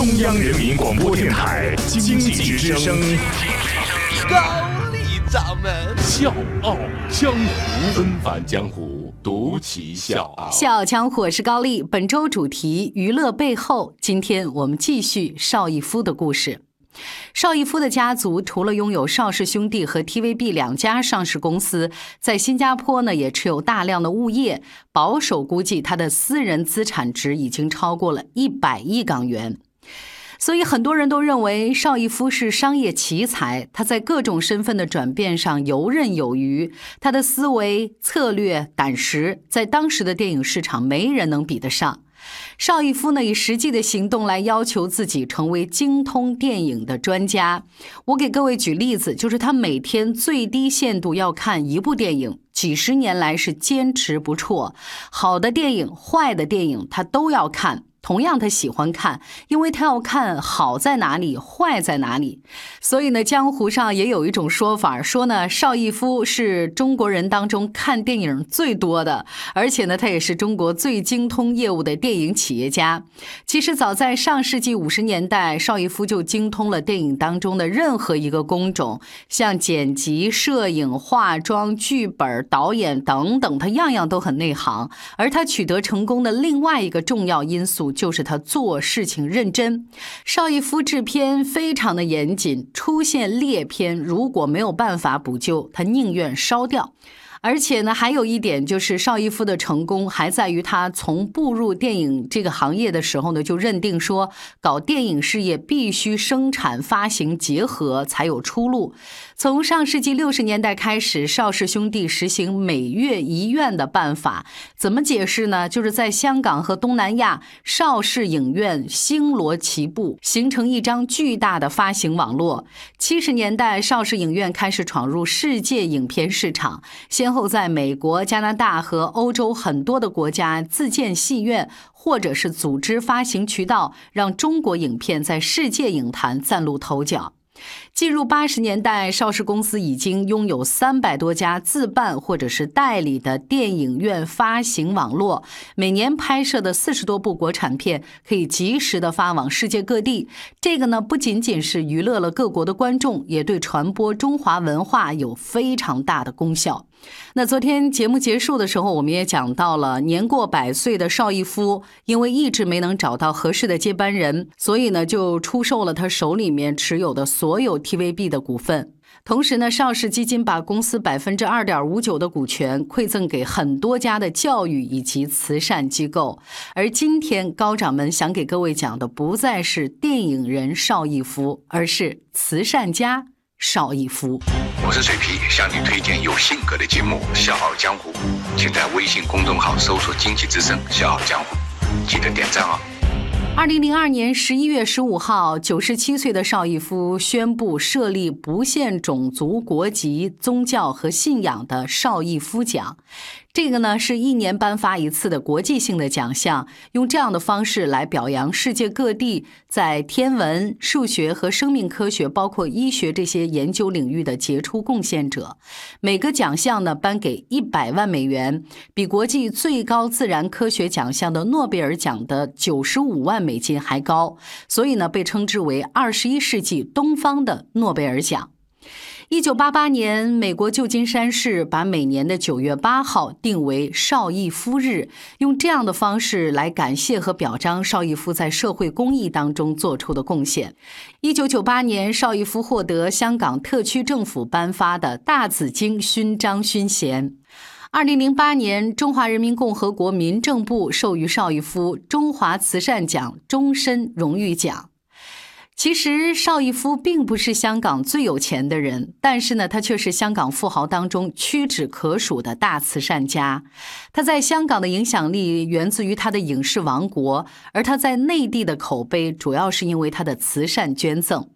中央人民广播电台经济之声，高丽掌门笑傲江湖，纷返江湖，独骑笑傲。笑傲江湖，我是高丽。本周主题娱乐背后，今天我们继续邵逸夫的故事。邵逸夫的家族除了拥有邵氏兄弟和 TVB 两家上市公司，在新加坡呢也持有大量的物业。保守估计，他的私人资产值已经超过了一百亿港元。所以很多人都认为邵逸夫是商业奇才，他在各种身份的转变上游刃有余，他的思维、策略、胆识，在当时的电影市场没人能比得上。邵逸夫呢，以实际的行动来要求自己成为精通电影的专家。我给各位举例子，就是他每天最低限度要看一部电影，几十年来是坚持不辍。好的电影、坏的电影，他都要看。同样，他喜欢看，因为他要看好在哪里，坏在哪里。所以呢，江湖上也有一种说法，说呢，邵逸夫是中国人当中看电影最多的，而且呢，他也是中国最精通业务的电影企业家。其实，早在上世纪五十年代，邵逸夫就精通了电影当中的任何一个工种，像剪辑、摄影、化妆、剧本、导演等等，他样样都很内行。而他取得成功的另外一个重要因素。就是他做事情认真，邵逸夫制片非常的严谨，出现劣片如果没有办法补救，他宁愿烧掉。而且呢，还有一点就是邵逸夫的成功还在于他从步入电影这个行业的时候呢，就认定说搞电影事业必须生产发行结合才有出路。从上世纪六十年代开始，邵氏兄弟实行每月一院的办法，怎么解释呢？就是在香港和东南亚，邵氏影院星罗棋布，形成一张巨大的发行网络。七十年代，邵氏影院开始闯入世界影片市场，先。后在美国、加拿大和欧洲很多的国家自建戏院，或者是组织发行渠道，让中国影片在世界影坛崭露头角。进入八十年代，邵氏公司已经拥有三百多家自办或者是代理的电影院发行网络，每年拍摄的四十多部国产片可以及时的发往世界各地。这个呢，不仅仅是娱乐了各国的观众，也对传播中华文化有非常大的功效。那昨天节目结束的时候，我们也讲到了年过百岁的邵逸夫，因为一直没能找到合适的接班人，所以呢就出售了他手里面持有的所有 TVB 的股份。同时呢，邵氏基金把公司百分之二点五九的股权馈赠给很多家的教育以及慈善机构。而今天高掌门想给各位讲的，不再是电影人邵逸夫，而是慈善家。邵逸夫，我是水皮，向你推荐有性格的节目《笑傲江湖》，请在微信公众号搜索“经济之声笑傲江湖”，记得点赞哦。二零零二年十一月十五号，九十七岁的邵逸夫宣布设立不限种族、国籍、宗教和信仰的邵逸夫奖。这个呢是一年颁发一次的国际性的奖项，用这样的方式来表扬世界各地在天文、数学和生命科学，包括医学这些研究领域的杰出贡献者。每个奖项呢颁给一百万美元，比国际最高自然科学奖项的诺贝尔奖的九十五万美金还高，所以呢被称之为二十一世纪东方的诺贝尔奖。一九八八年，美国旧金山市把每年的九月八号定为邵逸夫日，用这样的方式来感谢和表彰邵逸夫在社会公益当中做出的贡献。一九九八年，邵逸夫获得香港特区政府颁发的大紫荆勋章勋衔。二零零八年，中华人民共和国民政部授予邵逸夫中华慈善奖终身荣誉奖。其实邵逸夫并不是香港最有钱的人，但是呢，他却是香港富豪当中屈指可数的大慈善家。他在香港的影响力源自于他的影视王国，而他在内地的口碑主要是因为他的慈善捐赠。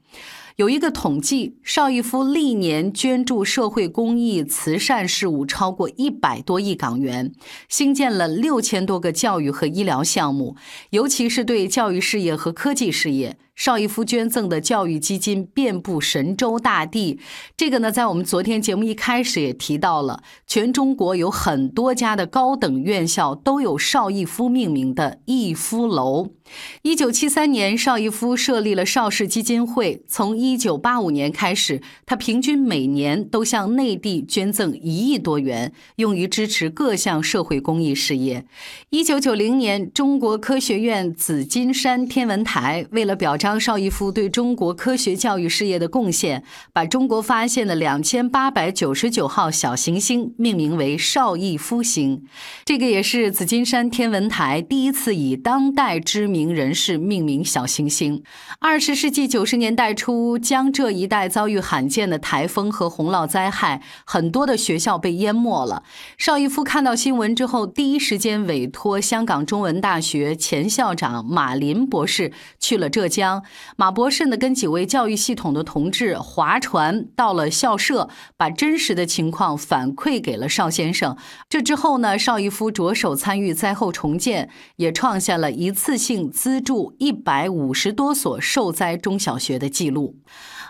有一个统计，邵逸夫历年捐助社会公益慈善事务超过一百多亿港元，兴建了六千多个教育和医疗项目，尤其是对教育事业和科技事业，邵逸夫捐赠的教育基金遍布神州大地。这个呢，在我们昨天节目一开始也提到了，全中国有很多家的高等院校都有邵逸夫命名的逸夫楼。一九七三年，邵逸夫设立了邵氏基金会。从一九八五年开始，他平均每年都向内地捐赠一亿多元，用于支持各项社会公益事业。一九九零年，中国科学院紫金山天文台为了表彰邵逸夫对中国科学教育事业的贡献，把中国发现的两千八百九十九号小行星命名为邵逸夫星。这个也是紫金山天文台第一次以当代知。名人士命名小行星。二十世纪九十年代初，江浙一带遭遇罕见的台风和洪涝灾害，很多的学校被淹没了。邵逸夫看到新闻之后，第一时间委托香港中文大学前校长马林博士去了浙江。马博士呢，跟几位教育系统的同志划船到了校舍，把真实的情况反馈给了邵先生。这之后呢，邵逸夫着手参与灾后重建，也创下了一次性。资助一百五十多所受灾中小学的记录。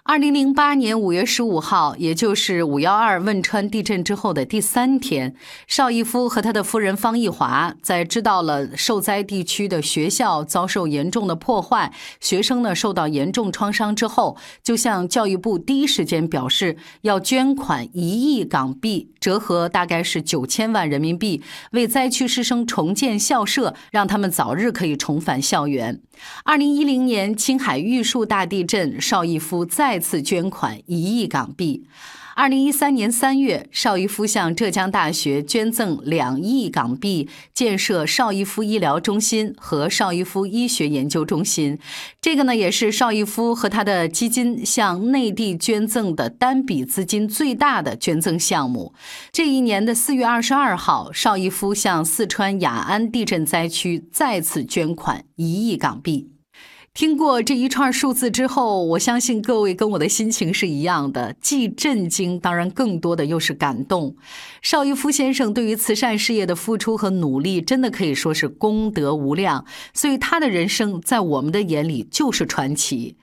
二零零八年五月十五号，也就是五幺二汶川地震之后的第三天，邵逸夫和他的夫人方逸华在知道了受灾地区的学校遭受严重的破坏，学生受到严重创伤之后，就向教育部第一时间表示要捐款一亿港币，折合大概是九千万人民币，为灾区师生重建校舍，让他们早日可以重返校园。二零一零年青海玉树大地震，邵逸夫再次捐款一亿港币。二零一三年三月，邵逸夫向浙江大学捐赠两亿港币，建设邵逸夫医疗中心和邵逸夫医学研究中心。这个呢，也是邵逸夫和他的基金向内地捐赠的单笔资金最大的捐赠项目。这一年的四月二十二号，邵逸夫向四川雅安地震灾区再次捐款一亿港币。听过这一串数字之后，我相信各位跟我的心情是一样的，既震惊，当然更多的又是感动。邵逸夫先生对于慈善事业的付出和努力，真的可以说是功德无量，所以他的人生在我们的眼里就是传奇。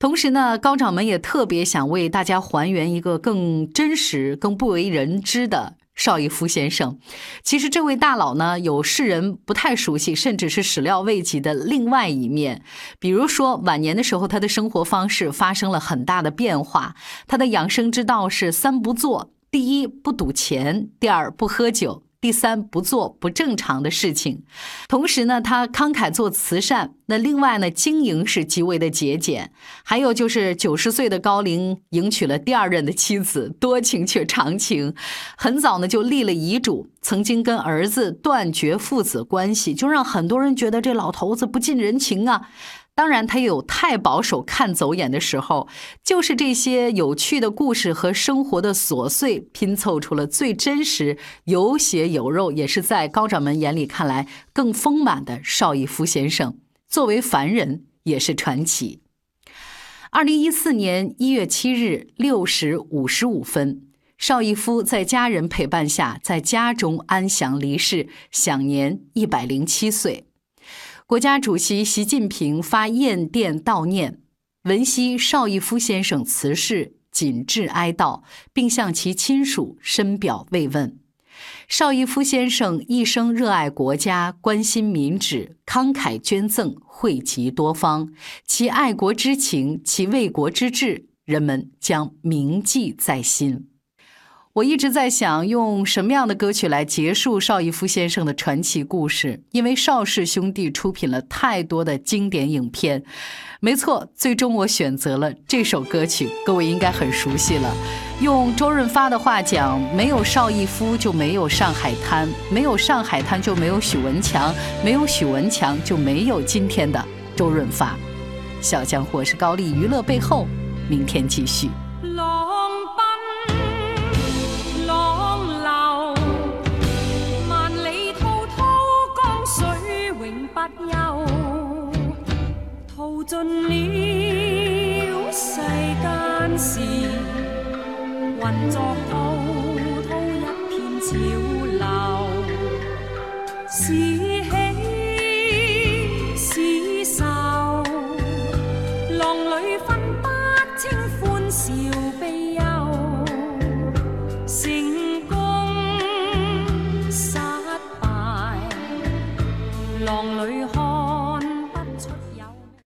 同时呢，高掌门也特别想为大家还原一个更真实、更不为人知的。邵逸夫先生，其实这位大佬呢，有世人不太熟悉，甚至是始料未及的另外一面。比如说，晚年的时候，他的生活方式发生了很大的变化。他的养生之道是三不做：第一，不赌钱；第二，不喝酒。第三，不做不正常的事情。同时呢，他慷慨做慈善。那另外呢，经营是极为的节俭。还有就是九十岁的高龄迎娶了第二任的妻子，多情却长情。很早呢就立了遗嘱，曾经跟儿子断绝父子关系，就让很多人觉得这老头子不近人情啊。当然，他也有太保守、看走眼的时候。就是这些有趣的故事和生活的琐碎拼凑出了最真实、有血有肉，也是在高掌门眼里看来更丰满的邵逸夫先生。作为凡人，也是传奇。二零一四年一月七日六时五十五分，邵逸夫在家人陪伴下在家中安详离世，享年一百零七岁。国家主席习近平发唁电悼念，闻悉邵逸夫先生辞世，谨致哀悼，并向其亲属深表慰问。邵逸夫先生一生热爱国家，关心民脂，慷慨捐赠，惠及多方。其爱国之情，其为国之志，人们将铭记在心。我一直在想，用什么样的歌曲来结束邵逸夫先生的传奇故事？因为邵氏兄弟出品了太多的经典影片，没错，最终我选择了这首歌曲，各位应该很熟悉了。用周润发的话讲，没有邵逸夫就没有上海滩，没有上海滩就没有许文强，没有许文强就没有今天的周润发。小江湖是高丽娱乐背后，明天继续。尽了世间事，混作滔